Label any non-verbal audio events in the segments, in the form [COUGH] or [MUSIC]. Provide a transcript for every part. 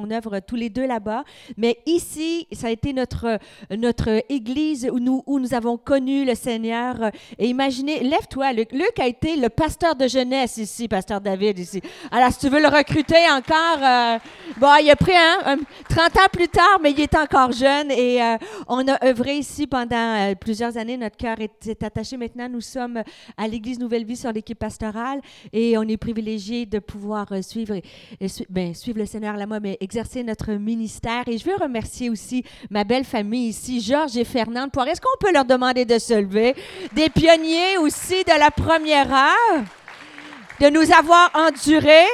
on œuvre tous les deux là-bas. Mais ici, ça a été notre, notre église où nous, où nous avons connu le Seigneur. Et imaginez, lève-toi, Luc. Luc a été le pasteur de jeunesse ici, pasteur David ici. Alors, si tu veux le recruter encore, euh, bon, il a pris un, 30 ans plus tard, mais il est encore jeune. Et euh, on a œuvré ici pendant euh, plusieurs années. Notre cœur est, attaché. Maintenant, nous sommes à l'église Nouvelle Vie sur l'équipe pastorale et on est privilégié de pouvoir suivre, ben, suivre le Seigneur mais exercer notre ministère. Et je veux remercier aussi ma belle famille ici, Georges et Fernande Est-ce qu'on peut leur demander de se lever? Des pionniers aussi de la première heure? De nous avoir endurés.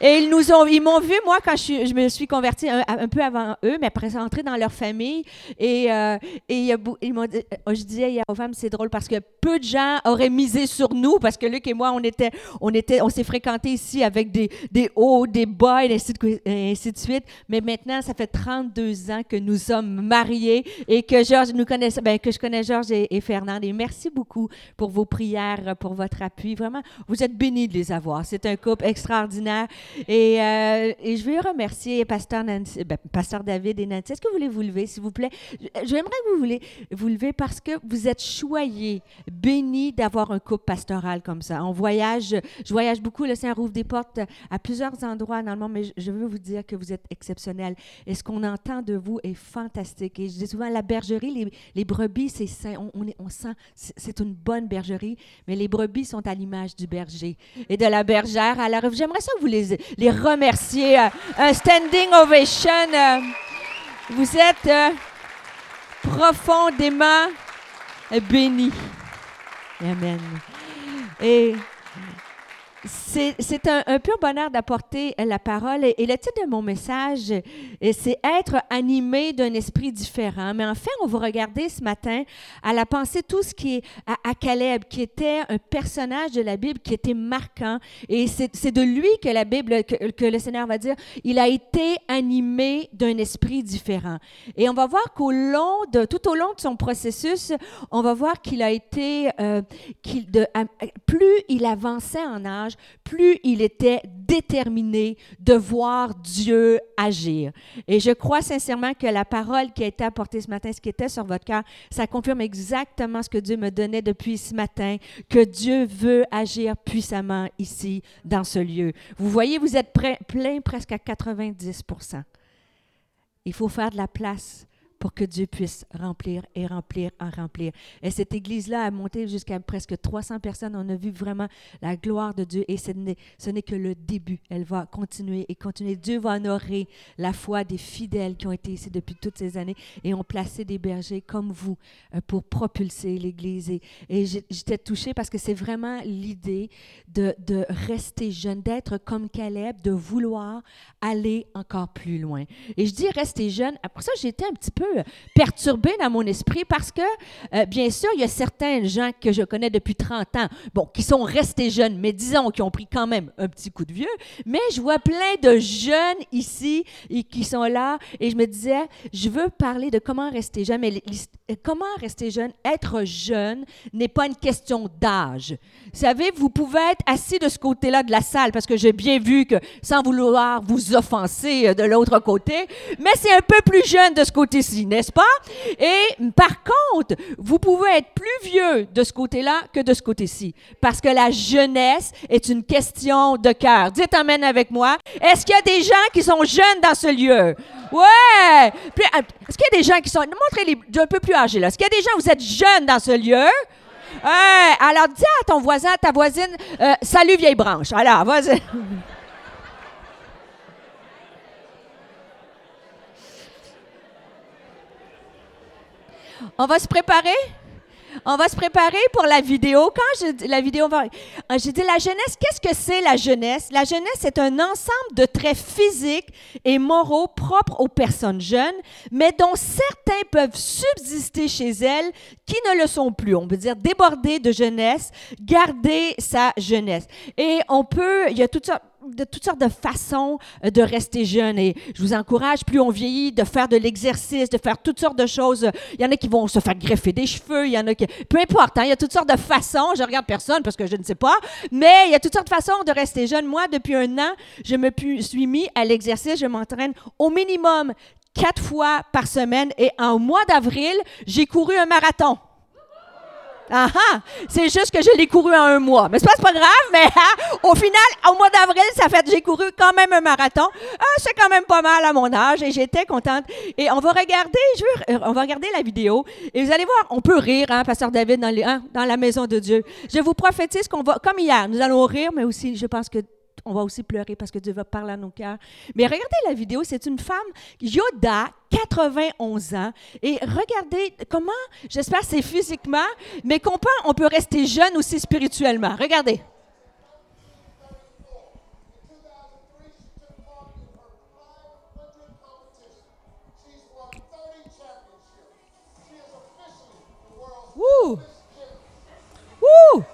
Et ils nous ont, ils m'ont vu, moi, quand je, me suis convertie un, peu avant eux, mais après entrer dans leur famille. Et, euh, et ils m'ont dit, euh, je disais aux femmes, c'est drôle parce que peu de gens auraient misé sur nous parce que Luc et moi, on était, on était, on s'est fréquentés ici avec des, des hauts, des bas et ainsi, de, ainsi de suite. Mais maintenant, ça fait 32 ans que nous sommes mariés et que Georges nous connaît, ben, que je connais Georges et, et Fernande. Et merci beaucoup pour vos prières, pour votre appui. Vraiment, vous êtes bénis avoir. C'est un couple extraordinaire. Et, euh, je veux remercier ben, Pasteur David et Nancy. Est-ce que vous voulez vous lever, s'il vous plaît? J'aimerais que vous voulez vous lever parce que vous êtes choyés, bénis d'avoir un couple pastoral comme ça. On voyage, je voyage beaucoup. Le Seigneur ouvre des portes à plusieurs endroits dans le monde, mais je veux vous dire que vous êtes exceptionnels. Et ce qu'on entend de vous est fantastique. Et je dis souvent, la bergerie, les, brebis, c'est on, on, on, sent, c'est une bonne bergerie, mais les brebis sont à l'image du berger. Et de la bergère. Alors, j'aimerais ça vous les, les remercier. Euh, un standing ovation. Euh, vous êtes euh, profondément bénis. Amen. Et c'est un, pur bonheur d'apporter la parole. Et, le titre de mon message, c'est Être animé d'un esprit différent. Mais en fait, on va regarder ce matin à la pensée tout ce qui est à, Caleb, qui était un personnage de la Bible qui était marquant. Et c'est de lui que la Bible, que, le Seigneur va dire, il a été animé d'un esprit différent. Et on va voir qu'au long de, tout au long de son processus, on va voir qu'il a été, euh, de, plus il avançait en âge, plus il était déterminé de voir Dieu agir. Et je crois sincèrement que la parole qui a été apportée ce matin, ce qui était sur votre cœur, ça confirme exactement ce que Dieu me donnait depuis ce matin, que Dieu veut agir puissamment ici, dans ce lieu. Vous voyez, vous êtes plein presque à 90% Il faut faire de la place pour que Dieu puisse remplir et remplir et remplir. Et cette église-là a monté jusqu'à presque 300 personnes. On a vu vraiment la gloire de Dieu et ce n'est que le début. Elle va continuer et continuer. Dieu va honorer la foi des fidèles qui ont été ici depuis toutes ces années et ont placé des bergers comme vous euh, pour propulser l'église. Et, j'étais touchée parce que c'est vraiment l'idée de, de rester jeune, d'être comme Caleb, de vouloir aller encore plus loin. Et je dis rester jeune. Après ça, j'étais un petit peu perturbé dans mon esprit parce que, euh, bien sûr, il y a certains gens que je connais depuis 30 ans, bon, qui sont restés jeunes, mais disons qui ont pris quand même un petit coup de vieux. Mais je vois plein de jeunes ici et qui sont là et je me disais, je veux parler de comment rester jeune, mais comment rester jeune, être jeune n'est pas une question d'âge. Vous savez, vous pouvez être assis de ce côté-là de la salle parce que j'ai bien vu que, sans vouloir vous offenser euh, de l'autre côté, mais c'est un peu plus jeune de ce côté-ci n'est-ce pas? Et par contre, vous pouvez être plus vieux de ce côté-là que de ce côté-ci, parce que la jeunesse est une question de cœur. Dites Amen avec moi. Est-ce qu'il y a des gens qui sont jeunes dans ce lieu? Ouais! Euh, est-ce qu'il y a des gens qui sont... Montrez-les un peu plus âgés, là. Est-ce qu'il y a des gens, vous êtes jeunes dans ce lieu? Ouais! Alors, dis à ton voisin, ta voisine, euh, salut vieille branche. Alors, vas-y. [LAUGHS] On va se préparer? On va se préparer pour la vidéo. Quand je la vidéo euh, j'ai dit la jeunesse. Qu'est-ce que c'est la jeunesse? La jeunesse c'est un ensemble de traits physiques et moraux propres aux personnes jeunes, mais dont certains peuvent subsister chez elles qui ne le sont plus. On peut dire déborder de jeunesse, garder sa jeunesse. Et on peut, il y a tout ça de toutes sortes de façons euh, de rester jeune. Et je vous encourage, plus on vieillit, de faire de l'exercice, de faire toutes sortes de choses. Il y en a qui vont se faire greffer des cheveux, il y en a qui... Peu importe, hein, il y a toutes sortes de façons. Je regarde personne parce que je ne sais pas, mais il y a toutes sortes de façons de rester jeune. Moi, depuis un an, je me suis mis à l'exercice. Je m'entraîne au minimum quatre fois par semaine. Et en mois d'avril, j'ai couru un marathon. Ah, ah C'est juste que je l'ai couru en un mois. Mais c'est pas, pas grave, mais hein, au final, au mois d'avril, ça fait j'ai couru quand même un marathon. Ah, c'est quand même pas mal à mon âge et j'étais contente. Et on va regarder, je veux, euh, on va regarder la vidéo et vous allez voir, on peut rire, hein, Pasteur David, dans, les, hein, dans la maison de Dieu. Je vous prophétise qu'on va, comme hier, nous allons rire, mais aussi, je pense que on va aussi pleurer parce que Dieu va parler à nos cœurs. Mais regardez la vidéo, c'est une femme, Yoda, 91 ans. Et regardez comment, j'espère c'est physiquement, mais qu'on peut, on peut rester jeune aussi spirituellement. Regardez. Wouh! Wouh!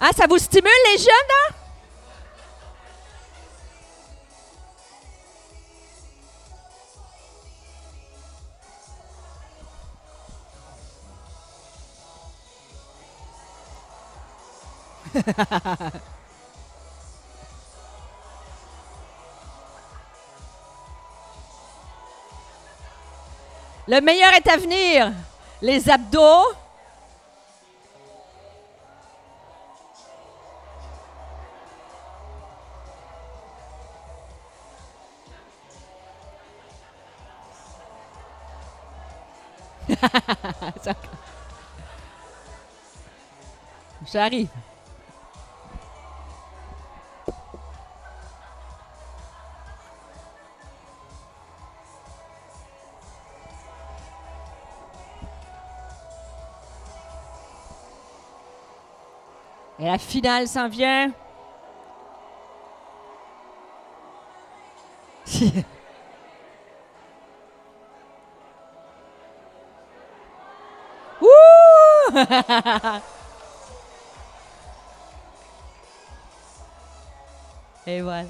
Ah, ça vous stimule les jeunes, hein? [LAUGHS] Le meilleur est à venir. Les abdos, [LAUGHS] J'arrive. Et la finale s'en vient. [LAUGHS] Et voilà.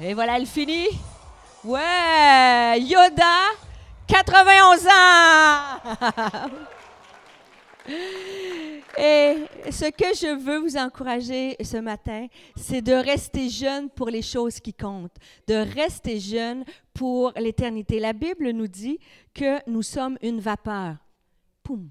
Et voilà, elle finit. Ouais, Yoda, 91 ans. [LAUGHS] Et ce que je veux vous encourager ce matin, c'est de rester jeune pour les choses qui comptent, de rester jeune pour l'éternité. La Bible nous dit que nous sommes une vapeur. Poum.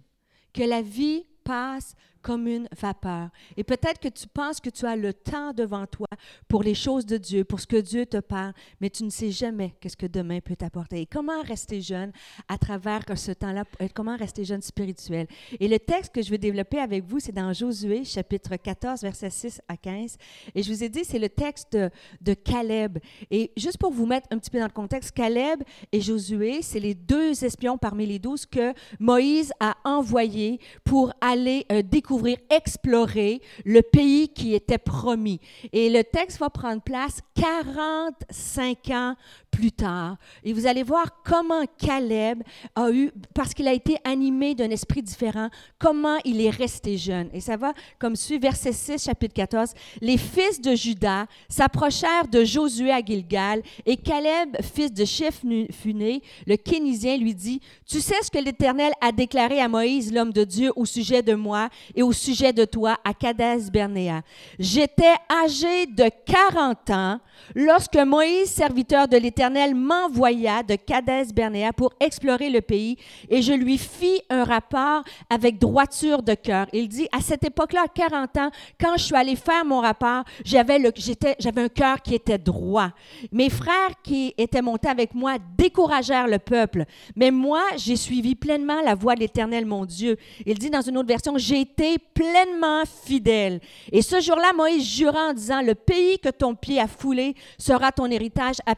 Que la vie passe comme une vapeur. Et peut-être que tu penses que tu as le temps devant toi pour les choses de Dieu, pour ce que Dieu te parle, mais tu ne sais jamais qu'est-ce que demain peut t'apporter. Et comment rester jeune à travers ce temps-là, euh, comment rester jeune spirituel? Et le texte que je vais développer avec vous, c'est dans Josué, chapitre 14, versets 6 à 15. Et je vous ai dit, c'est le texte de, de Caleb. Et juste pour vous mettre un petit peu dans le contexte, Caleb et Josué, c'est les deux espions parmi les douze que Moïse a envoyés pour aller euh, découvrir explorer le pays qui était promis. Et le texte va prendre place 45 ans plus tard. Et vous allez voir comment Caleb a eu, parce qu'il a été animé d'un esprit différent, comment il est resté jeune. Et ça va comme suit, verset 6, chapitre 14. Les fils de Judas s'approchèrent de Josué à Gilgal, et Caleb, fils de Funé, le Kénisien, lui dit, Tu sais ce que l'Éternel a déclaré à Moïse, l'homme de Dieu, au sujet de moi et au sujet de toi à Kadesh Bernéa. J'étais âgé de 40 ans lorsque Moïse, serviteur de l'Éternel, m'envoya de Kadesh Bernéa pour explorer le pays et je lui fis un rapport avec droiture de cœur. Il dit, à cette époque-là, à 40 ans, quand je suis allé faire mon rapport, j'avais un cœur qui était droit. Mes frères qui étaient montés avec moi découragèrent le peuple, mais moi, j'ai suivi pleinement la voie de l'Éternel, mon Dieu. Il dit dans une autre version, j'ai été pleinement fidèle. Et ce jour-là, Moïse jura en disant, le pays que ton pied a foulé sera ton héritage à,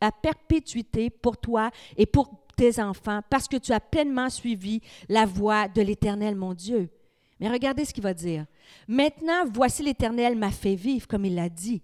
à perpétuité pour toi et pour tes enfants, parce que tu as pleinement suivi la voie de l'Éternel, mon Dieu. Mais regardez ce qu'il va dire. Maintenant, voici l'Éternel m'a fait vivre, comme il l'a dit.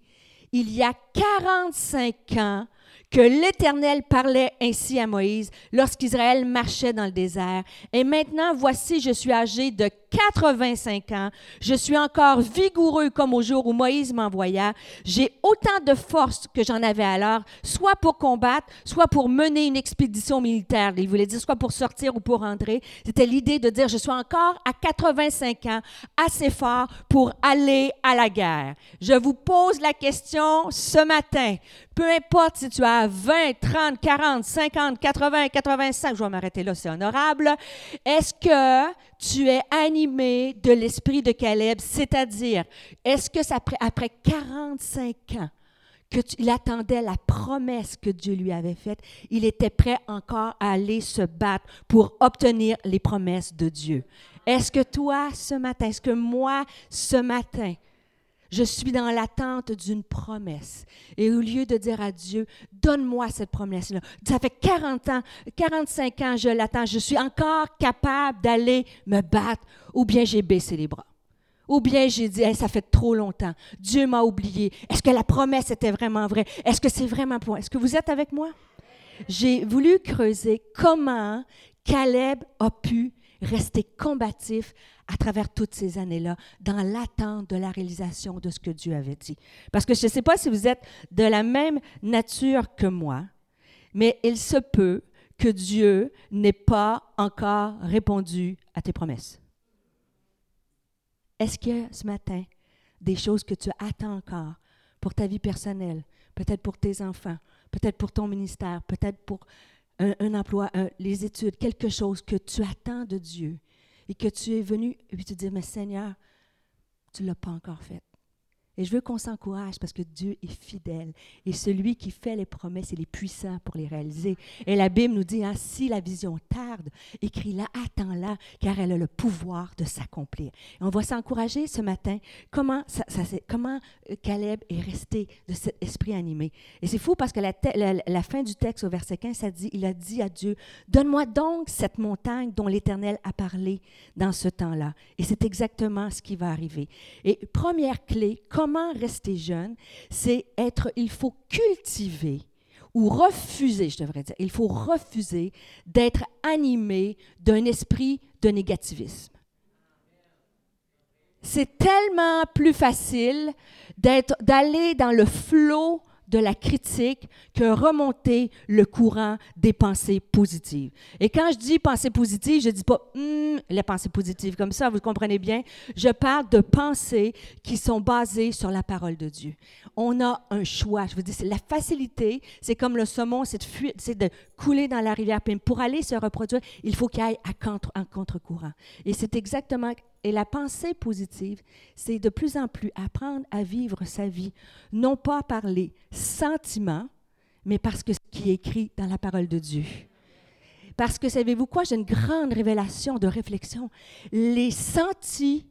Il y a 45 ans, que l'Éternel parlait ainsi à Moïse lorsqu'Israël marchait dans le désert. Et maintenant, voici, je suis âgé de 85 ans. Je suis encore vigoureux comme au jour où Moïse m'envoya. J'ai autant de force que j'en avais alors, soit pour combattre, soit pour mener une expédition militaire. Il voulait dire soit pour sortir ou pour entrer. C'était l'idée de dire, je suis encore à 85 ans, assez fort pour aller à la guerre. Je vous pose la question ce matin. Peu importe si tu as 20, 30, 40, 50, 80, 85, je vais m'arrêter là, c'est honorable. Est-ce que tu es animé de l'esprit de Caleb, c'est-à-dire, est-ce que après 45 ans, qu'il attendait la promesse que Dieu lui avait faite, il était prêt encore à aller se battre pour obtenir les promesses de Dieu? Est-ce que toi, ce matin, est-ce que moi, ce matin, je suis dans l'attente d'une promesse. Et au lieu de dire à Dieu, donne-moi cette promesse-là, ça fait 40 ans, 45 ans, je l'attends, je suis encore capable d'aller me battre, ou bien j'ai baissé les bras. Ou bien j'ai dit, ça fait trop longtemps, Dieu m'a oublié. Est-ce que la promesse était vraiment vraie? Est-ce que c'est vraiment pour? Est-ce que vous êtes avec moi? J'ai voulu creuser comment Caleb a pu rester combatif à travers toutes ces années-là, dans l'attente de la réalisation de ce que Dieu avait dit. Parce que je ne sais pas si vous êtes de la même nature que moi, mais il se peut que Dieu n'ait pas encore répondu à tes promesses. Est-ce qu'il y a ce matin des choses que tu attends encore pour ta vie personnelle, peut-être pour tes enfants, peut-être pour ton ministère, peut-être pour un, emploi, les études, quelque chose que tu attends de Dieu et que tu es venu et puis tu dis, mais Seigneur, tu ne l'as pas encore fait. Et je veux qu'on s'encourage parce que Dieu est fidèle. Et celui qui fait les promesses, il est puissant pour les réaliser. Et la Bible nous dit, hein, si la vision tarde, écris-la, attends-la, car elle a le pouvoir de s'accomplir. On va s'encourager ce matin. Comment, euh, Caleb est resté de cet esprit animé? Et c'est fou parce que la, la, fin du texte au verset 15, ça dit, il a dit à Dieu, donne-moi donc cette montagne dont l'Éternel a parlé dans ce temps-là. Et c'est exactement ce qui va arriver. Et première clé, comment rester jeune, c'est être, il faut cultiver ou refuser, je devrais dire, il faut refuser d'être animé d'un esprit de négativisme. C'est tellement plus facile d'aller dans le flot de la critique que remonter le courant des pensées positives. Et quand je dis pensées positives, je ne dis pas hum, les pensées positives comme ça, vous comprenez bien. Je parle de pensées qui sont basées sur la parole de Dieu. On a un choix. Je vous dis, c'est la facilité, c'est comme le saumon, c'est de, couler dans la rivière. pour aller se reproduire, il faut qu'il aille à contre, en contre-courant. Et c'est exactement et la pensée positive, c'est de plus en plus apprendre à vivre sa vie, non pas par les sentiments, mais parce que ce qui est écrit dans la parole de Dieu. Parce que savez-vous quoi? J'ai une grande révélation de réflexion. Les sentiments.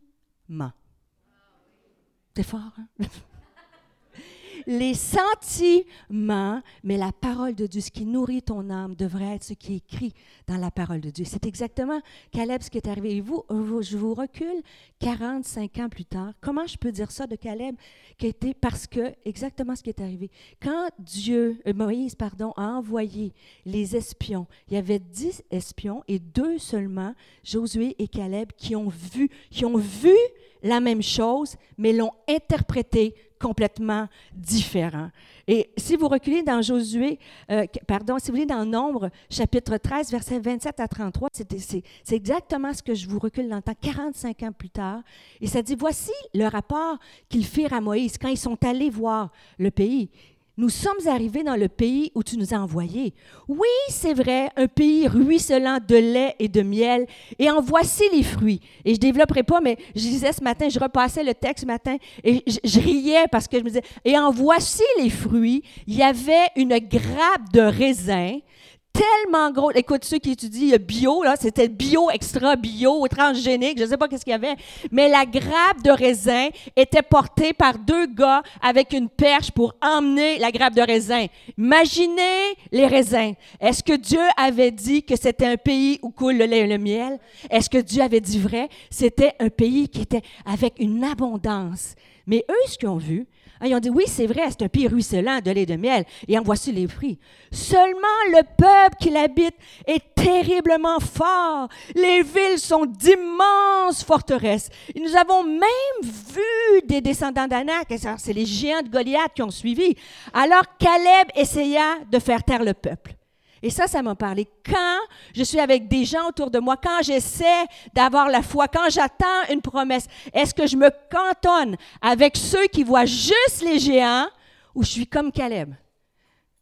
C'est fort, hein? Les sentiments, mais la parole de Dieu, ce qui nourrit ton âme, devrait être ce qui est écrit dans la parole de Dieu. C'est exactement, Caleb, ce qui est arrivé. Et vous, je vous recule 45 ans plus tard. Comment je peux dire ça de Caleb? Qui était parce que, exactement ce qui est arrivé. Quand Dieu, euh, Moïse, pardon, a envoyé les espions, il y avait dix espions et deux seulement, Josué et Caleb, qui ont vu, qui ont vu la même chose, mais l'ont interprété complètement différent. Et si vous reculez dans Josué, euh, pardon, si vous dans Nombre, chapitre 13, versets 27 à 33, c'est exactement ce que je vous recule dans le temps, 45 ans plus tard. Et ça dit, voici le rapport qu'ils firent à Moïse quand ils sont allés voir le pays. Nous sommes arrivés dans le pays où tu nous as envoyés. Oui, c'est vrai, un pays ruisselant de lait et de miel, et en voici les fruits. Et je développerai pas, mais je disais ce matin, je repassais le texte ce matin, et je, riais parce que je me disais, et en voici les fruits. Il y avait une grappe de raisin tellement gros. Écoute, ceux qui étudient bio, là, c'était bio, extra bio, transgénique, je ne sais pas qu'est-ce qu'il y avait. Mais la grappe de raisin était portée par deux gars avec une perche pour emmener la grappe de raisin. Imaginez les raisins. Est-ce que Dieu avait dit que c'était un pays où coule le lait et le miel? Est-ce que Dieu avait dit vrai? C'était un pays qui était avec une abondance. Mais eux, ce qu'ils ont vu, ils ont dit, oui, c'est vrai, c'est un pays ruisselant de lait de miel, et en voici les fruits. Seulement le peuple qui l'habite est terriblement fort. Les villes sont d'immenses forteresses. Nous avons même vu des descendants d'Anak, c'est les géants de Goliath qui ont suivi. Alors Caleb essaya de faire taire le peuple. Et ça, ça m'a parlé. Quand je suis avec des gens autour de moi, quand j'essaie d'avoir la foi, quand j'attends une promesse, est-ce que je me cantonne avec ceux qui voient juste les géants ou je suis comme Caleb?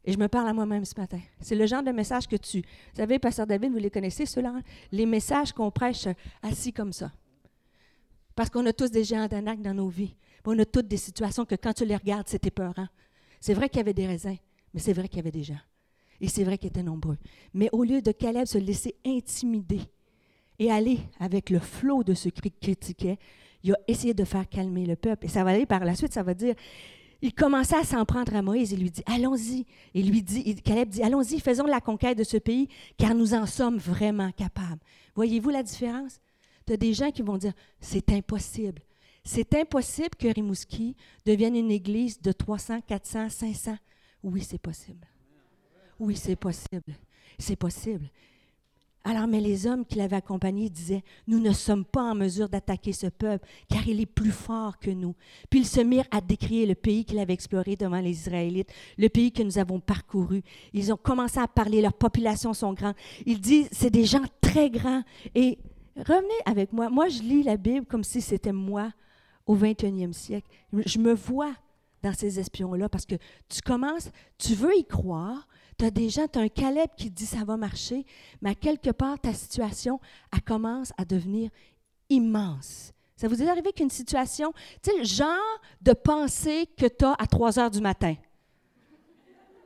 Et je me parle à moi-même ce matin. C'est le genre de message que tu... Vous savez, Pasteur David, vous les connaissez, ceux-là? Les messages qu'on prêche assis comme ça. Parce qu'on a tous des géants d'anac dans nos vies. On a toutes des situations que quand tu les regardes, c'était peurant. C'est vrai qu'il y avait des raisins, mais c'est vrai qu'il y avait des gens. Et c'est vrai qu'ils étaient nombreux. Mais au lieu de Caleb se laisser intimider et aller avec le flot de ce cri critiquait, il a essayé de faire calmer le peuple. Et ça va aller par la suite, ça va dire, il commença à s'en prendre à Moïse et lui dit, allons-y. Et lui dit, Caleb dit, allons-y, faisons la conquête de ce pays, car nous en sommes vraiment capables. Voyez-vous la différence? Tu as des gens qui vont dire, c'est impossible. C'est impossible que Rimouski devienne une église de 300, 400, 500. Oui, c'est possible. Oui, c'est possible. C'est possible. Alors, mais les hommes qui l'avaient accompagné disaient, nous ne sommes pas en mesure d'attaquer ce peuple, car il est plus fort que nous. Puis ils se mirent à décrire le pays qu'il avait exploré devant les Israélites, le pays que nous avons parcouru. Ils ont commencé à parler, leurs populations sont grandes. Ils disent, c'est des gens très grands. Et revenez avec moi. Moi, je lis la Bible comme si c'était moi au 21e siècle. Je me vois dans ces espions-là parce que tu commences, tu veux y croire, tu as des gens, tu as un Caleb qui dit ça va marcher, mais à quelque part, ta situation, elle commence à devenir immense. Ça vous est arrivé qu'une situation, tu sais, le genre de pensée que tu as à 3 heures du matin.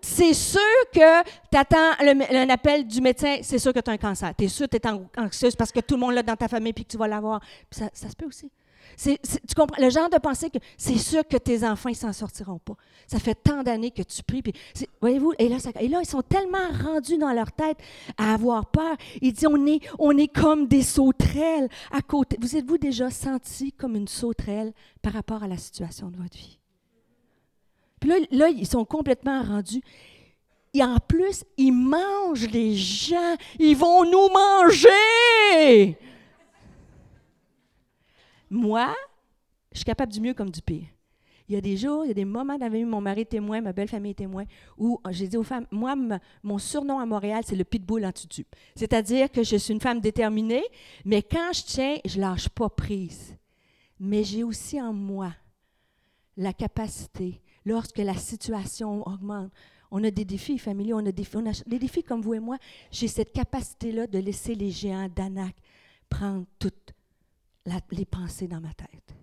C'est sûr que tu attends un appel du médecin, c'est sûr que tu as un cancer. Tu es sûr que tu es anxieuse parce que tout le monde l'a dans ta famille puis que tu vas l'avoir. Ça, ça se peut aussi tu comprends? Le genre de pensée que c'est sûr que tes enfants ne s'en sortiront pas. Ça fait tant d'années que tu pries. Voyez-vous, et là, et là, ils sont tellement rendus dans leur tête à avoir peur. Ils disent on est, on est comme des sauterelles à côté. Vous êtes-vous déjà senti comme une sauterelle par rapport à la situation de votre vie? Puis là, là ils sont complètement rendus. Et en plus, ils mangent les gens. Ils vont nous manger. Moi, je suis capable du mieux comme du pire. Il y a des jours, il y a des moments dans mon mari témoin, ma belle famille témoin, où j'ai dit aux femmes, moi, mon surnom à Montréal, c'est le pitbull en tutu. C'est-à-dire que je suis une femme déterminée, mais quand je tiens, je lâche pas prise. Mais j'ai aussi en moi la capacité, lorsque la situation augmente, on a des défis familiaux, on a des, on a des défis comme vous et moi, j'ai cette capacité-là de laisser les géants d'Anak prendre toute les pensées dans ma tête.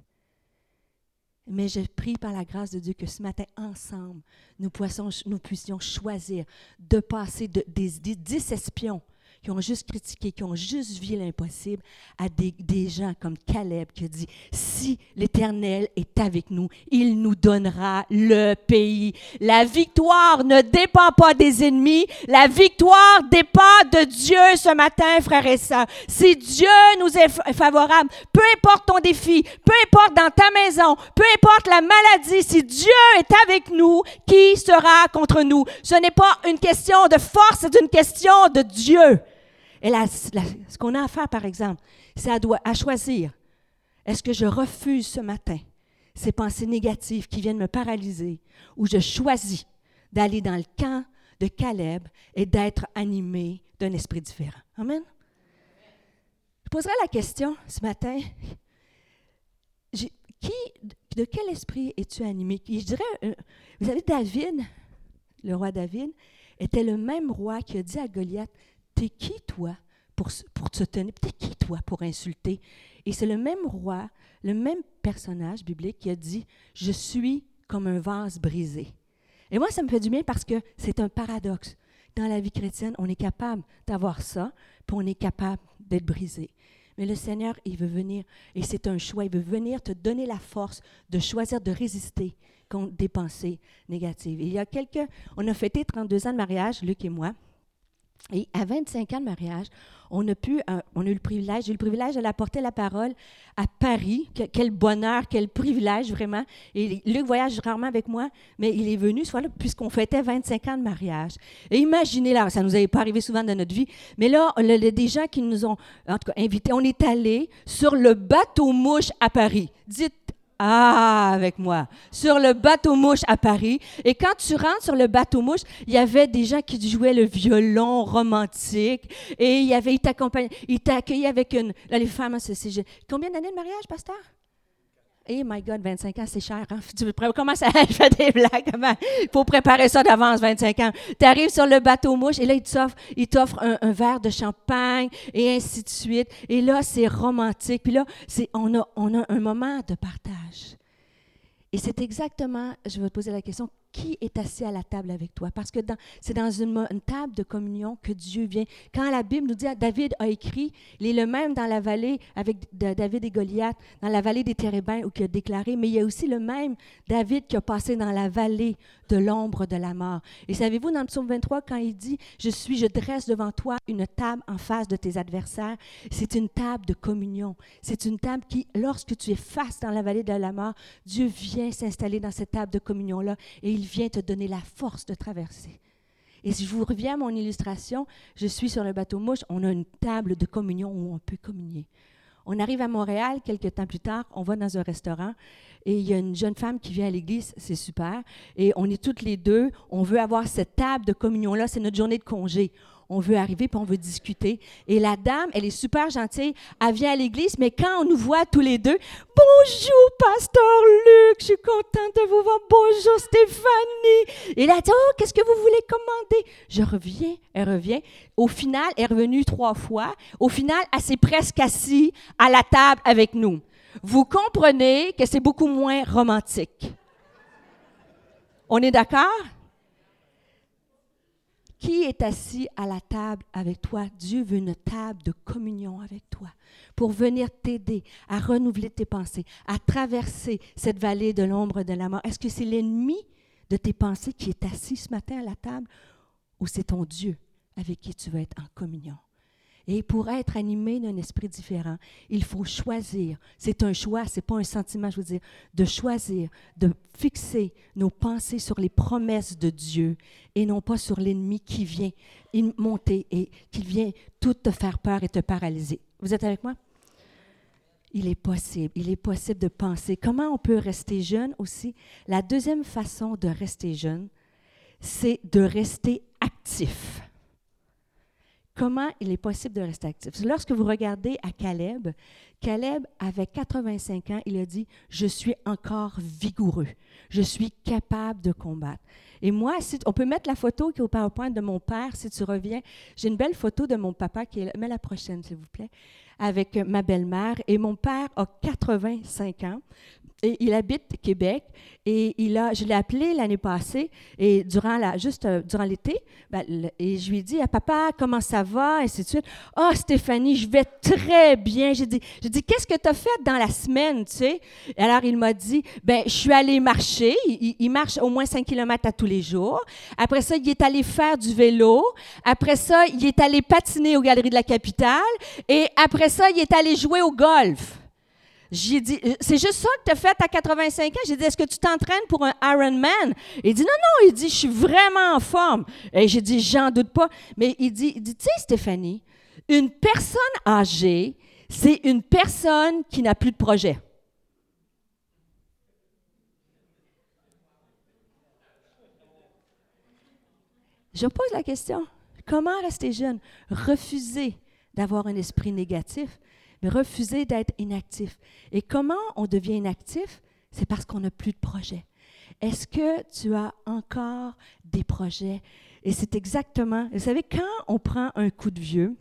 Mais je prie par la grâce de Dieu que ce matin, ensemble, nous, nous puissions choisir de passer de, des, des dix espions qui ont juste critiqué, qui ont juste vu l'impossible, à des, des, gens comme Caleb qui a dit, si l'Éternel est avec nous, il nous donnera le pays. La victoire ne dépend pas des ennemis, la victoire dépend de Dieu ce matin, frères et sœurs. Si Dieu nous est favorable, peu importe ton défi, peu importe dans ta maison, peu importe la maladie, si Dieu est avec nous, qui sera contre nous? Ce n'est pas une question de force, c'est une question de Dieu. Et ce qu'on a à faire, par exemple, c'est à, choisir. Est-ce que je refuse ce matin ces pensées négatives qui viennent me paralyser ou je choisis d'aller dans le camp de Caleb et d'être animé d'un esprit différent? Amen. Je poserai la question ce matin. Qui, de quel esprit es-tu animé? Je dirais, euh, vous savez, David, le roi David, était le même roi qui a dit à Goliath, T'es qui, toi, pour, pour te tenir? T'es qui, toi, pour insulter? Et c'est le même roi, le même personnage biblique qui a dit Je suis comme un vase brisé. Et moi, ça me fait du bien parce que c'est un paradoxe. dans la vie chrétienne, on est capable d'avoir ça, puis on est capable d'être brisé. Mais le Seigneur, il veut venir, et c'est un choix, il veut venir te donner la force de choisir de résister contre des pensées négatives. Il y a quelques, on a fêté 32 ans de mariage, Luc et moi, et à 25 ans de mariage, on a pu, euh, on a eu le privilège, j'ai eu le privilège d'aller apporter la parole à Paris. quel bonheur, quel privilège vraiment. Et Luc voyage rarement avec moi, mais il est venu ce fois-là puisqu'on fêtait 25 ans de mariage. Et imaginez là, ça nous avait pas arrivé souvent dans notre vie, mais là, il y a des gens qui nous ont, en tout cas, invités. On est allé sur le bateau mouche à Paris. Dites ah, avec moi, sur le bateau mouche à Paris. Et quand tu rentres sur le bateau mouche, il y avait des gens qui jouaient le violon romantique et il y avait, ils t'accueillaient avec une. Là, les femmes, c'est. Combien d'années de mariage, pasteur? Eh my God, 25 ans, c'est cher. Hein? [LAUGHS] Tu comment ça [LAUGHS] fait des blagues? Il faut préparer ça d'avance, 25 ans. Tu arrives sur le bateau mouche et là, il t'offre un, un, verre de champagne et ainsi de suite. Et là, c'est romantique. Puis là, on a, on a un moment de partage. Et c'est exactement, je vais te poser la question, qui est assis à la table avec toi. Parce que c'est dans une, table de communion que Dieu vient. Quand la Bible nous dit, David a écrit, il est le même dans la vallée avec David et Goliath, dans la vallée des Térébins, où il a déclaré, mais il y a aussi le même David qui a passé dans la vallée de l'ombre de la mort. Et savez-vous, dans le psaume 23, quand il dit, je suis, je dresse devant toi une table en face de tes adversaires, c'est une table de communion. C'est une table qui, lorsque tu es face dans la vallée de la mort, Dieu vient s'installer dans cette table de communion-là et il vient te donner la force de traverser. Et si je vous reviens à mon illustration, je suis sur le bateau mouche, on a une table de communion où on peut communier. On arrive à Montréal, quelques temps plus tard, on va dans un restaurant et il y a une jeune femme qui vient à l'église, c'est super. Et on est toutes les deux, on veut avoir cette table de communion-là, c'est notre journée de congé on veut arriver, puis on veut discuter. Et la dame, elle est super gentille, elle vient à l'église, mais quand on nous voit tous les deux, bonjour, pasteur Luc, je suis contente de vous voir, bonjour Stéphanie. Et là, oh, qu'est-ce que vous voulez commander? Je reviens, elle revient. Au final, elle est revenue trois fois. Au final, elle s'est presque assise à la table avec nous. Vous comprenez que c'est beaucoup moins romantique. On est d'accord? Qui est assis à la table avec toi? Dieu veut une table de communion avec toi pour venir t'aider à renouveler tes pensées, à traverser cette vallée de l'ombre de la mort. Est-ce que c'est l'ennemi de tes pensées qui est assis ce matin à la table ou c'est ton Dieu avec qui tu veux être en communion? Et pour être animé d'un esprit différent, il faut choisir. C'est un choix, c'est pas un sentiment, je veux dire, de choisir, de fixer nos pensées sur les promesses de Dieu et non pas sur l'ennemi qui vient monter et qui vient tout te faire peur et te paralyser. Vous êtes avec moi? Il est possible, il est possible de penser. Comment on peut rester jeune aussi? La deuxième façon de rester jeune, c'est de rester actif comment il est possible de rester actif. Lorsque vous regardez à Caleb, Caleb avait 85 ans, il a dit, je suis encore vigoureux, je suis capable de combattre. Et moi, on peut mettre la photo qui est au PowerPoint de mon père, si tu reviens. J'ai une belle photo de mon papa, qui est, mets la prochaine, s'il vous plaît, avec ma belle-mère. Et mon père a 85 ans. Et il habite Québec et il a, je l'ai appelé l'année passée et durant la, juste euh, durant l'été, ben, et je lui ai dit à papa comment ça va? Et ainsi de suite. Ah oh, Stéphanie, je vais très bien. J'ai dit, dit qu'est-ce que tu as fait dans la semaine, tu sais? Alors il m'a dit ben je suis allé marcher. Il, il, marche au moins 5 km à tous les jours. Après ça, il est allé faire du vélo. Après ça, il est allé patiner aux Galeries de la Capitale et après ça, il est allé jouer au golf. J'ai dit, euh, c'est juste ça que tu as fait à 85 ans? J'ai dit, est-ce que tu t'entraînes pour un Ironman? Il dit, non, non, il dit, je suis vraiment en forme. Et j'ai dit, j'en doute pas. Mais il dit, il dit tu sais, Stéphanie, une personne âgée, c'est une personne qui n'a plus de projet. Je pose la question, comment rester jeune? Refuser d'avoir un esprit négatif mais refuser d'être inactif. Et comment on devient inactif? C'est parce qu'on n'a plus de projet. Est-ce que tu as encore des projets? Et c'est exactement, vous savez, quand on prend un coup de vieux,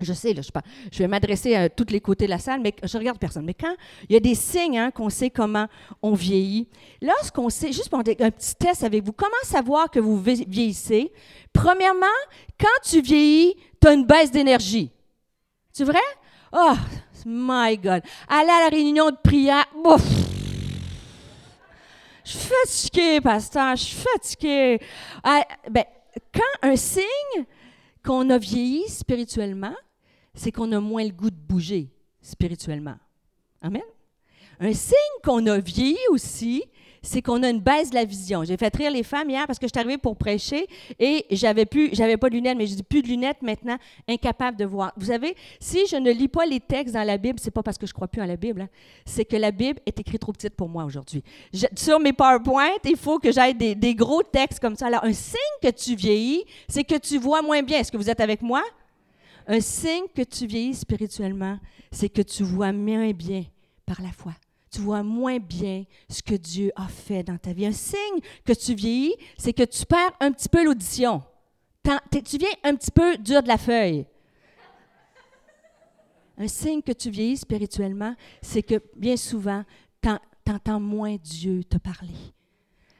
je sais, là, je, je vais m'adresser à tous les côtés de la salle, mais je regarde personne. Mais quand il y a des signes hein, qu'on sait comment on vieillit, lorsqu'on sait, juste pour un petit test avec vous, comment savoir que vous vieillissez? Premièrement, quand tu vieillis, tu as une baisse d'énergie. C'est vrai? Oh, my God. Aller à la réunion de prière, ouf! Je suis fatiguée, pasteur, je suis fatiguée. Ah, ben, quand un signe qu'on a vieilli spirituellement, c'est qu'on a moins le goût de bouger spirituellement. Amen? Un signe qu'on a vieilli aussi, c'est qu'on a une baisse de la vision. J'ai fait rire les femmes hier parce que je suis arrivée pour prêcher et j'avais plus, j'avais pas de lunettes, mais j'ai plus de lunettes maintenant, incapable de voir. Vous savez, si je ne lis pas les textes dans la Bible, c'est pas parce que je crois plus à la Bible, hein. c'est que la Bible est écrite trop petite pour moi aujourd'hui. Sur mes PowerPoint, il faut que j'aille des, des gros textes comme ça. Alors, un signe que tu vieillis, c'est que tu vois moins bien. Est-ce que vous êtes avec moi? Un signe que tu vieillis spirituellement, c'est que tu vois moins bien par la foi. Tu vois moins bien ce que Dieu a fait dans ta vie. Un signe que tu vieillis, c'est que tu perds un petit peu l'audition. Tu viens un petit peu dur de la feuille. Un signe que tu vieillis spirituellement, c'est que bien souvent, tu entends moins Dieu te parler.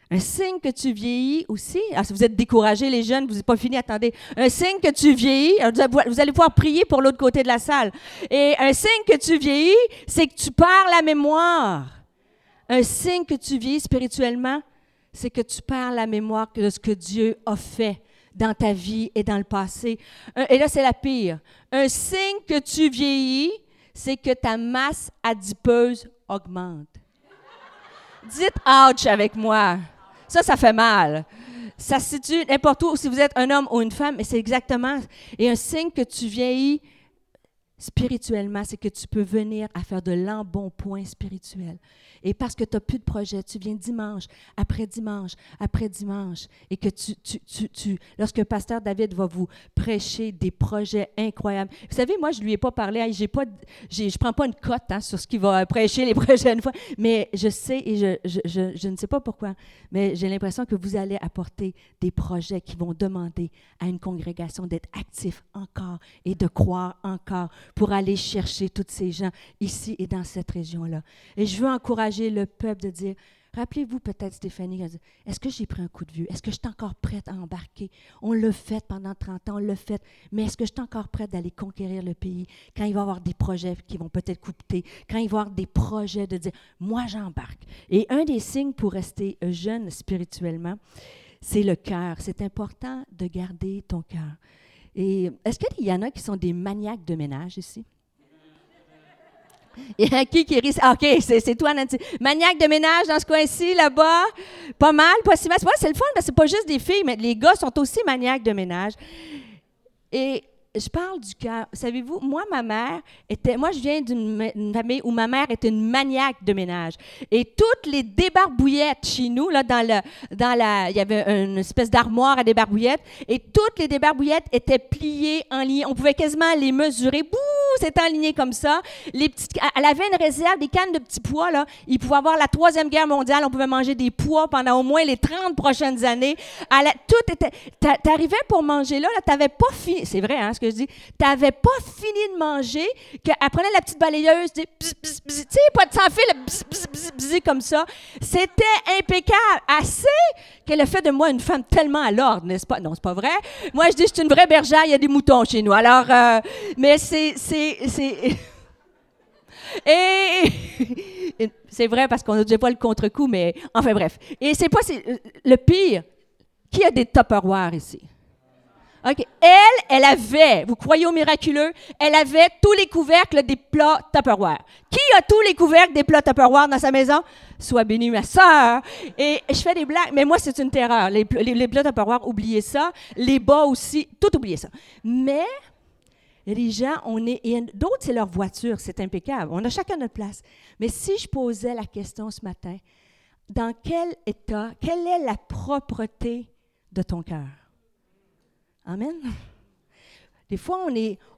Un signe que tu vieillis aussi? Ah, si vous êtes découragés, les jeunes, vous n'êtes pas fini, attendez. Un signe que tu vieillis, vous allez pouvoir prier pour l'autre côté de la salle. Et un signe que tu vieillis, c'est que tu perds la mémoire. Un signe que tu vieillis spirituellement, c'est que tu perds la mémoire de ce que Dieu a fait dans ta vie et dans le passé. Et là, c'est la pire. Un signe que tu vieillis, c'est que ta masse adipeuse augmente. Dites ouch avec moi. Ça, ça fait mal. Ça se situe n'importe où, si vous êtes un homme ou une femme, mais c'est exactement. Et un signe que tu vieillis spirituellement, c'est que tu peux venir à faire de l'embonpoint spirituel. Et parce que tu n'as plus de projet, tu viens dimanche, après dimanche, après dimanche, et que tu, tu, tu, lorsque pasteur David va vous prêcher des projets incroyables. Vous savez, moi, je ne lui ai pas parlé, j'ai pas, je ne prends pas une cote hein, sur ce qu'il va prêcher les [LAUGHS] prochaines fois, mais je sais et je, je, je, je ne sais pas pourquoi, mais j'ai l'impression que vous allez apporter des projets qui vont demander à une congrégation d'être actif encore et de croire encore pour aller chercher tous ces gens ici et dans cette région-là. Et je veux encourager le peuple de dire, Rappelez-vous peut-être, Stéphanie, est-ce que j'ai pris un coup de vue? Est-ce que je suis encore prête à embarquer? On l'a fait pendant 30 ans, on l'a fait, mais est-ce que je suis encore prête d'aller conquérir le pays quand il va y avoir des projets qui vont peut-être coûter, quand il va y avoir des projets de dire, moi j'embarque. Et un des signes pour rester jeune spirituellement, c'est le cœur. C'est important de garder ton cœur. Et est-ce qu'il y en a qui sont des maniaques de ménage ici? [LAUGHS] Il y a qui qui risque. Ah, OK, c'est toi, Nancy. Maniaque de ménage dans ce coin-ci, là-bas. Pas mal, pas si mal. C'est le fun, parce que c'est pas juste des filles, mais les gars sont aussi maniaques de ménage. Et je parle du cœur. Savez-vous, moi, ma mère était. Moi, je viens d'une famille où ma mère était une maniaque de ménage. Et toutes les débarbouillettes chez nous, là, dans, le, dans la. Il y avait une espèce d'armoire à débarbouillettes. Et toutes les débarbouillettes étaient pliées en ligne. On pouvait quasiment les mesurer. Bouh, c'était aligné comme ça. Les petites, elle avait une réserve, des cannes de petits pois, là. Il pouvait avoir la Troisième Guerre mondiale. On pouvait manger des pois pendant au moins les 30 prochaines années. Elle, tout était. T'arrivais pour manger là, là t'avais pas fini. C'est vrai, hein, ce que je dis, tu n'avais pas fini de manger, qu'elle prenait la petite balayeuse, tu sais, pas de sans fil, comme ça. C'était impeccable. Assez qu'elle a fait de moi une femme tellement à l'ordre, n'est-ce pas? Non, c'est pas vrai. Moi, je dis, je une vraie bergère, il y a des moutons chez nous. Alors, euh, mais c'est. [LAUGHS] Et [LAUGHS] c'est vrai parce qu'on n'a déjà pas le contre-coup, mais enfin bref. Et c'est pas le pire. Qui a des tupperwares ici? Elle, elle avait, vous croyez au miraculeux, elle avait tous les couvercles des plats Tupperware. Qui a tous les couvercles des plats Tupperware dans sa maison? Sois bénie, ma soeur. Et je fais des blagues, mais moi, c'est une terreur. Les, les, plats Tupperware, oubliez ça. Les bas aussi, tout oubliez ça. Mais les gens, on est. D'autres, c'est leur voiture, c'est impeccable. On a chacun notre place. Mais si je posais la question ce matin, dans quel état, quelle est la propreté de ton cœur? Amen. Des fois,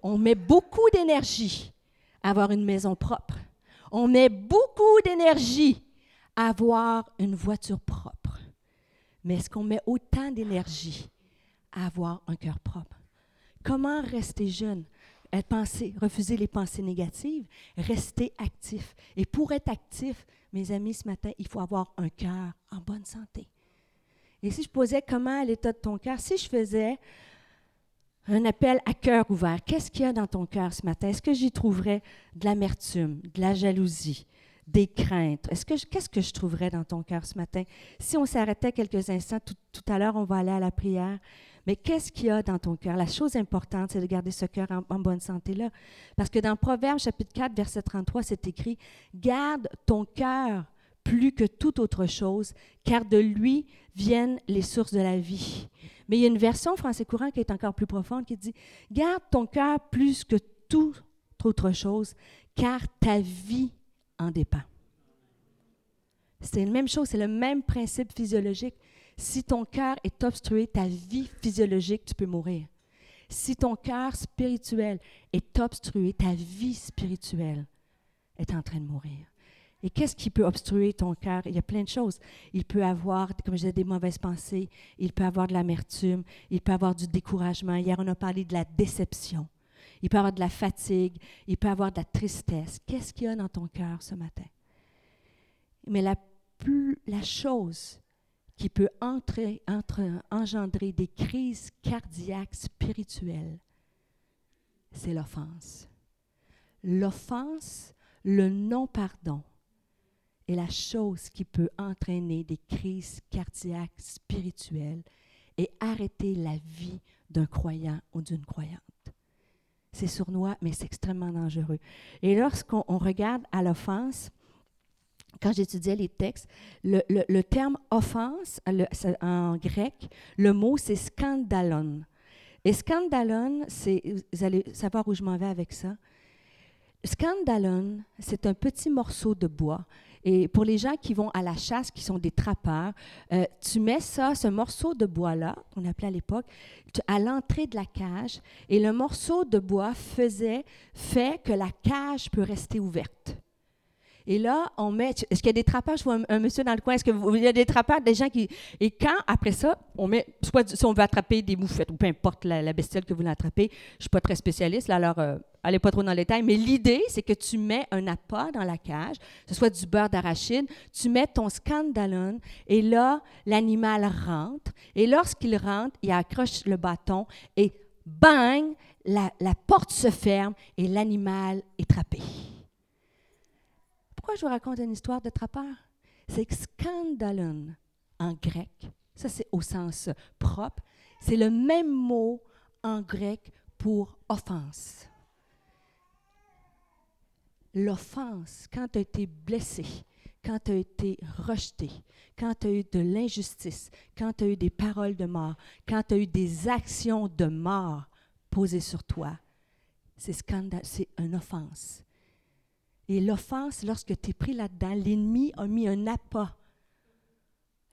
on, met beaucoup d'énergie à avoir une maison propre. On met beaucoup d'énergie à avoir une voiture propre. Mais est-ce qu'on met autant d'énergie à avoir un cœur propre? Comment rester jeune? penser, refuser les pensées négatives, rester actif. Et pour être actif, mes amis, ce matin, il faut avoir un cœur en bonne santé. Et si je posais comment l'état de ton cœur, si je faisais un appel à cœur ouvert, qu'est-ce qu'il y a dans ton cœur ce matin? Est-ce que j'y trouverais de l'amertume, de la jalousie, des craintes? Est-ce que qu'est-ce que je trouverais dans ton cœur ce matin? Si on s'arrêtait quelques instants, tout, tout à l'heure, on va aller à la prière. Mais qu'est-ce qu'il y a dans ton cœur? La chose importante, c'est de garder ce cœur en, bonne santé là. Parce que dans Proverbe chapitre 4, verset 33, c'est écrit, Garde ton cœur plus que toute autre chose, car de lui viennent les sources de la vie. Mais il y a une version français courant qui est encore plus profonde qui dit, Garde ton cœur plus que toute autre chose, car ta vie en dépend. C'est la même chose, c'est le même principe physiologique. Si ton cœur est obstrué, ta vie physiologique, tu peux mourir. Si ton cœur spirituel est obstrué, ta vie spirituelle est en train de mourir. Et qu'est-ce qui peut obstruer ton cœur? Il y a plein de choses. Il peut avoir, comme je disais, des mauvaises pensées, il peut avoir de l'amertume, il peut avoir du découragement. Hier, on a parlé de la déception. Il peut avoir de la fatigue, il peut avoir de la tristesse. Qu'est-ce qu'il y a dans ton cœur ce matin? Mais la, plus, la chose qui peut entrer, engendrer des crises cardiaques spirituelles, c'est l'offense. L'offense, le non-pardon est la chose qui peut entraîner des crises cardiaques spirituelles et arrêter la vie d'un croyant ou d'une croyante. C'est sournois, mais c'est extrêmement dangereux. Et lorsqu'on regarde à l'offense, quand j'étudiais les textes, le, terme offense en grec, le mot c'est scandalon. Et scandalon, c'est, vous allez savoir où je m'en vais avec ça. Scandalon, c'est un petit morceau de bois. Et pour les gens qui vont à la chasse, qui sont des trappeurs, euh, tu mets ça, ce morceau de bois-là, qu'on appelait à l'époque, à l'entrée de la cage. Et le morceau de bois faisait, fait que la cage peut rester ouverte. Et là, on met. Est-ce qu'il y a des trappeurs? Je vois un, monsieur dans le coin? Est-ce qu'il y a des trappeurs, des gens qui. Et quand, après ça, on met. Soit si on veut attraper des moufettes ou peu importe la, bestiole que vous voulez attraper, je ne suis pas très spécialiste, alors euh, allez pas trop dans les détails. Mais l'idée, c'est que tu mets un appât dans la cage, que ce soit du beurre d'arachide, tu mets ton scandalon et là, l'animal rentre. Et lorsqu'il rentre, il accroche le bâton et bang, la, la porte se ferme et l'animal est trappé pourquoi je vous raconte une histoire de trappeur? C'est que en grec, ça c'est au sens propre, c'est le même mot en grec pour offense. L'offense, quand tu as été blessé, quand tu as été rejeté, quand tu as eu de l'injustice, quand tu as eu des paroles de mort, quand tu as eu des actions de mort posées sur toi, c'est scandale, c'est une offense. Et l'offense, lorsque tu es pris là-dedans, l'ennemi a mis un appât,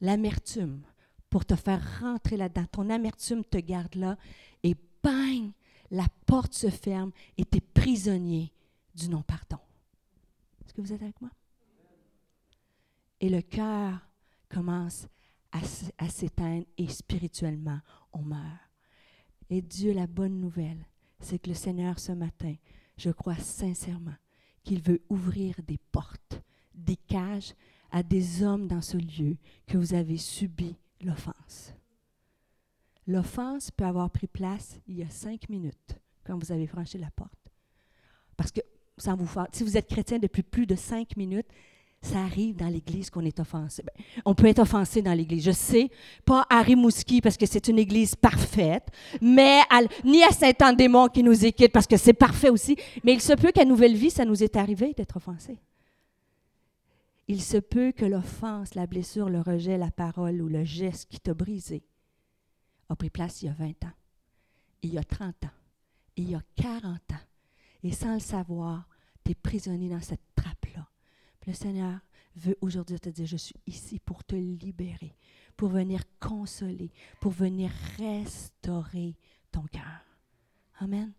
l'amertume, pour te faire rentrer là-dedans. Ton amertume te garde là et bang, la porte se ferme et tu es prisonnier du non-pardon. Est-ce que vous êtes avec moi? Et le cœur commence à s'éteindre et spirituellement, on meurt. Et Dieu, la bonne nouvelle, c'est que le Seigneur ce matin, je crois sincèrement, qu'il veut ouvrir des portes, des cages à des hommes dans ce lieu que vous avez subi l'offense. L'offense peut avoir pris place il y a cinq minutes quand vous avez franchi la porte. Parce que, sans vous faire, si vous êtes chrétien depuis plus de cinq minutes, ça arrive dans l'Église qu'on est offensé. Ben, on peut être offensé dans l'Église. Je sais, pas à Rimouski parce que c'est une Église parfaite, mais ni à Saint-Andémon qui nous équipe parce que c'est parfait aussi. Mais il se peut qu'à Nouvelle Vie, ça nous est arrivé d'être offensé. Il se peut que l'offense, la blessure, le rejet, la parole ou le geste qui t'a brisé a pris place il y a 20 ans, il y a 30 ans, il y a 40 ans. Et sans le savoir, tu es prisonnier dans cette le Seigneur veut aujourd'hui te dire, je suis ici pour te libérer, pour venir consoler, pour venir restaurer ton cœur. Amen.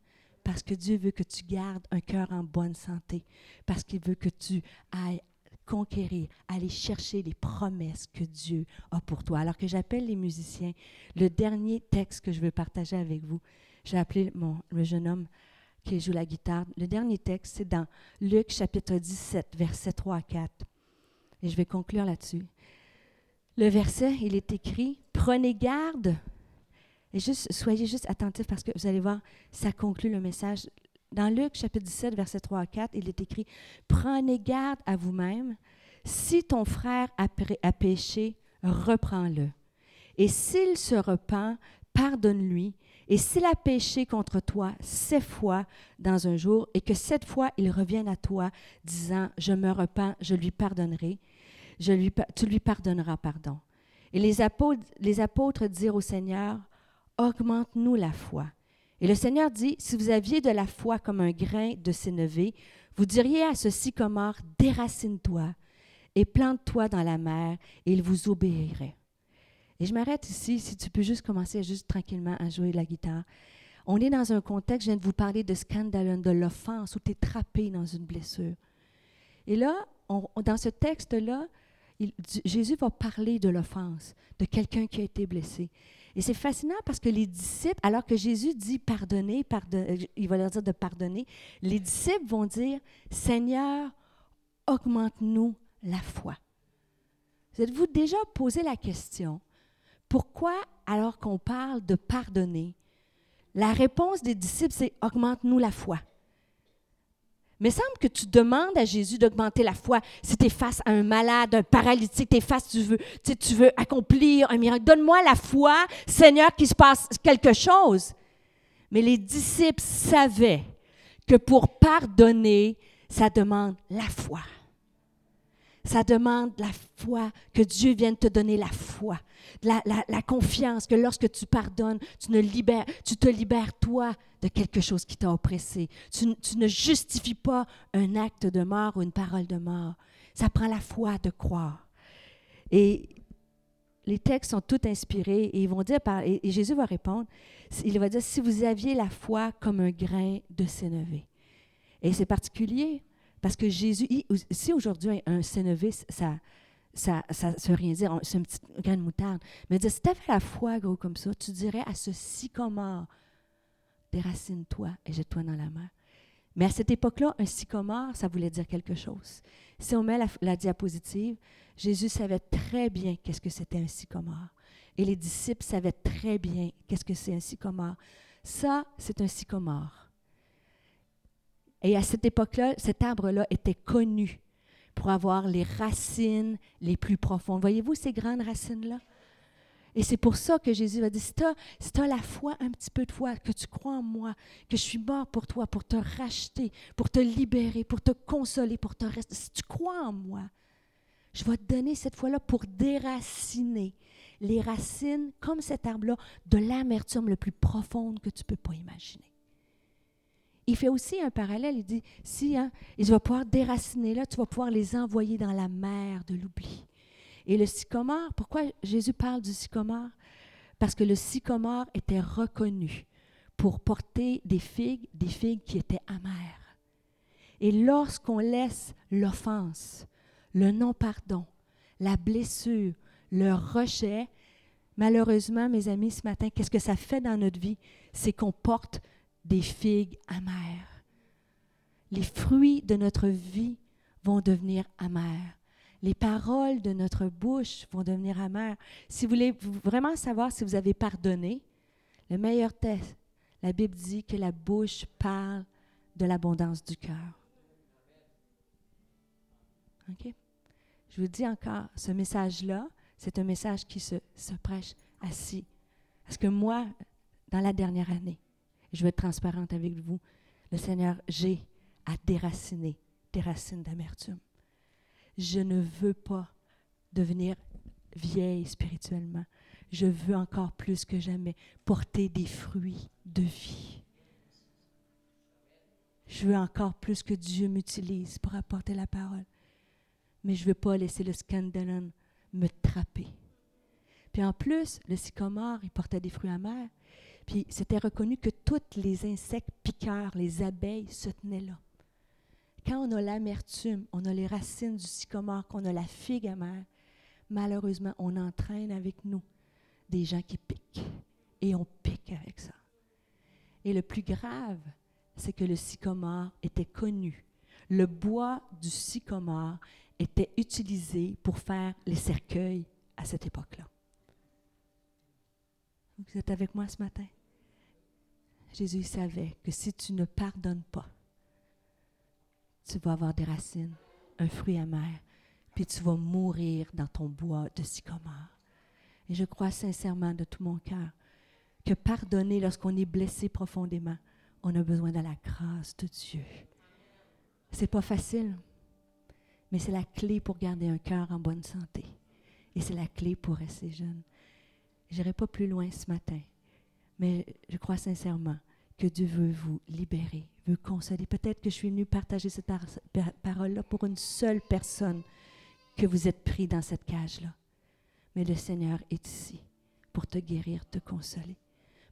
Parce que Dieu veut que tu gardes un cœur en bonne santé, parce qu'il veut que tu ailles conquérir, aller chercher les promesses que Dieu a pour toi. Alors que j'appelle les musiciens, le dernier texte que je veux partager avec vous, j'ai appelé mon, le jeune homme qui joue la guitare. Le dernier texte, c'est dans Luc chapitre 17, versets 3 à 4. Et je vais conclure là-dessus. Le verset, il est écrit, prenez garde. Et juste, soyez juste attentifs parce que vous allez voir, ça conclut le message. Dans Luc chapitre 17, verset 3 à 4, il est écrit, prenez garde à vous-même. Si ton frère a, a péché, reprends-le. Et s'il se repent, pardonne-lui. Et s'il a péché contre toi sept fois dans un jour, et que cette fois il revienne à toi, disant, je me repens, je lui pardonnerai, je lui, tu lui pardonneras pardon. Et les apôtres, les apôtres dirent au Seigneur, augmente-nous la foi. Et le Seigneur dit, si vous aviez de la foi comme un grain de sénévé, vous diriez à ce sycomore, déracine-toi et plante-toi dans la mer, et il vous obéirait. Et je m'arrête ici, si tu peux juste commencer juste tranquillement à jouer la guitare. On est dans un contexte, je viens de vous parler de scandale, de l'offense, où tu es trappé dans une blessure. Et là, dans ce texte-là, Jésus va parler de l'offense, de quelqu'un qui a été blessé. Et c'est fascinant parce que les disciples, alors que Jésus dit pardonner, euh, il va leur dire de pardonner, les disciples vont dire, Seigneur, augmente-nous la foi. Vous êtes-vous déjà posé la question, pourquoi alors qu'on parle de pardonner, la réponse des disciples, c'est augmente-nous la foi. Mais semble que tu demandes à Jésus d'augmenter la foi. Si tu es face à un malade, un paralytique, tu es face, tu veux, tu veux accomplir un miracle. Donne-moi la foi, Seigneur, qu'il se passe quelque chose. Mais les disciples savaient que pour pardonner, ça demande la foi. Ça demande la foi, que Dieu vienne te donner la foi, la, confiance que lorsque tu pardonnes, tu, te libères toi de quelque chose qui t'a oppressé. Tu, ne justifies pas un acte de mort ou une parole de mort. Ça prend la foi de croire. Et les textes sont tous inspirés et ils vont dire, par, et, Jésus va répondre, il va dire, si vous aviez la foi comme un grain de sénévé. Et c'est particulier parce que Jésus, si aujourd'hui un sénovice, ça, ça, ça, veut rien dire, c'est une petite graine de moutarde. Mais si tu avais la foi gros comme ça, tu dirais à ce sycomore, déracine-toi et jette-toi dans la mer. Mais à cette époque-là, un sycomore, ça voulait dire quelque chose. Si on met la, diapositive, Jésus savait très bien qu'est-ce que c'était un sycomore. Et les disciples savaient très bien qu'est-ce que c'est un sycomore. Ça, c'est un sycomore. Et à cette époque-là, cet arbre-là était connu pour avoir les racines les plus profondes. Voyez-vous ces grandes racines-là? Et c'est pour ça que Jésus a dit, si tu as, la foi, un petit peu de foi, que tu crois en moi, que je suis mort pour toi, pour te racheter, pour te libérer, pour te consoler, pour te rester, si tu crois en moi, je vais te donner cette foi-là pour déraciner les racines, comme cet arbre-là, de l'amertume le plus profonde que tu ne peux pas imaginer il fait aussi un parallèle. Il dit, si hein, il va pouvoir déraciner là, tu vas pouvoir les envoyer dans la mer de l'oubli. Et le sycomore, pourquoi Jésus parle du sycomore? Parce que le sycomore était reconnu pour porter des figues, des figues qui étaient amères. Et lorsqu'on laisse l'offense, le non-pardon, la blessure, le rejet, malheureusement, mes amis, ce matin, qu'est-ce que ça fait dans notre vie? C'est qu'on porte des figues amères. Les fruits de notre vie vont devenir amers. Les paroles de notre bouche vont devenir amères. Si vous voulez vraiment savoir si vous avez pardonné, le meilleur test, la Bible dit que la bouche parle de l'abondance du cœur. OK? Je vous dis encore, ce message-là, c'est un message qui se, se prêche assis. Parce que moi, dans la dernière année, je vais être transparente avec vous. Le Seigneur, j'ai à déraciner des racines d'amertume. Je ne veux pas devenir vieille spirituellement. Je veux encore plus que jamais porter des fruits de vie. Je veux encore plus que Dieu m'utilise pour apporter la parole. Mais je ne veux pas laisser le scandalon me trapper. Puis en plus, le sycomore, il portait des fruits amers. Puis c'était reconnu que tous les insectes piqueurs, les abeilles, se tenaient là. Quand on a l'amertume, on a les racines du sycomore, qu'on a la figue amère, malheureusement, on entraîne avec nous des gens qui piquent. Et on pique avec ça. Et le plus grave, c'est que le sycomore était connu. Le bois du sycomore était utilisé pour faire les cercueils à cette époque-là. Vous êtes avec moi ce matin? Jésus savait que si tu ne pardonnes pas, tu vas avoir des racines, un fruit amer, puis tu vas mourir dans ton bois de sycomore. Et je crois sincèrement de tout mon cœur que pardonner lorsqu'on est blessé profondément, on a besoin de la grâce de Dieu. C'est pas facile, mais c'est la clé pour garder un cœur en bonne santé. Et c'est la clé pour rester jeune. Je n'irai pas plus loin ce matin, mais je crois sincèrement que Dieu veut vous libérer, veut consoler. Peut-être que je suis venue partager cette parole-là pour une seule personne que vous êtes pris dans cette cage-là. Mais le Seigneur est ici pour te guérir, te consoler.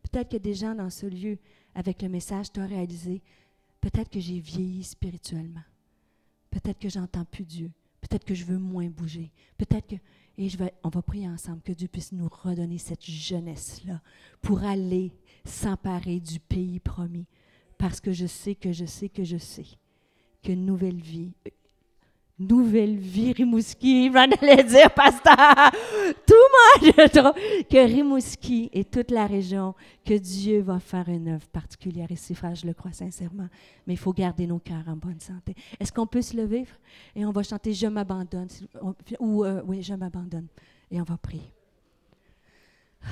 Peut-être que des gens dans ce lieu, avec le message, t'ont réalisé, peut-être que j'ai vieilli spirituellement. Peut-être que j'entends plus Dieu. Peut-être que je veux moins bouger. Peut-être que et je vais, on va prier ensemble que Dieu puisse nous redonner cette jeunesse-là pour aller s'emparer du pays promis. Parce que je sais que je sais que je sais que nouvelle vie, nouvelle vie Rimouski, je allais dire, pasteur, tout le monde, que Rimouski et toute la région, que Dieu va faire une œuvre particulière. C'est frère, je le crois sincèrement, mais il faut garder nos cœurs en bonne santé. Est-ce qu'on peut se lever? Et on va chanter Je m'abandonne, ou euh, oui, je m'abandonne, et on va prier.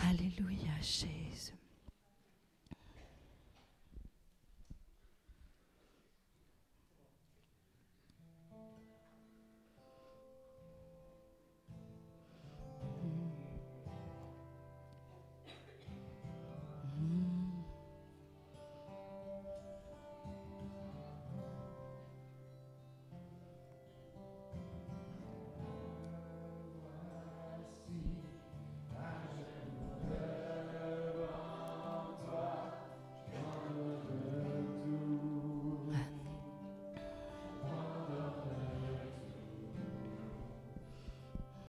Alléluia, Jésus.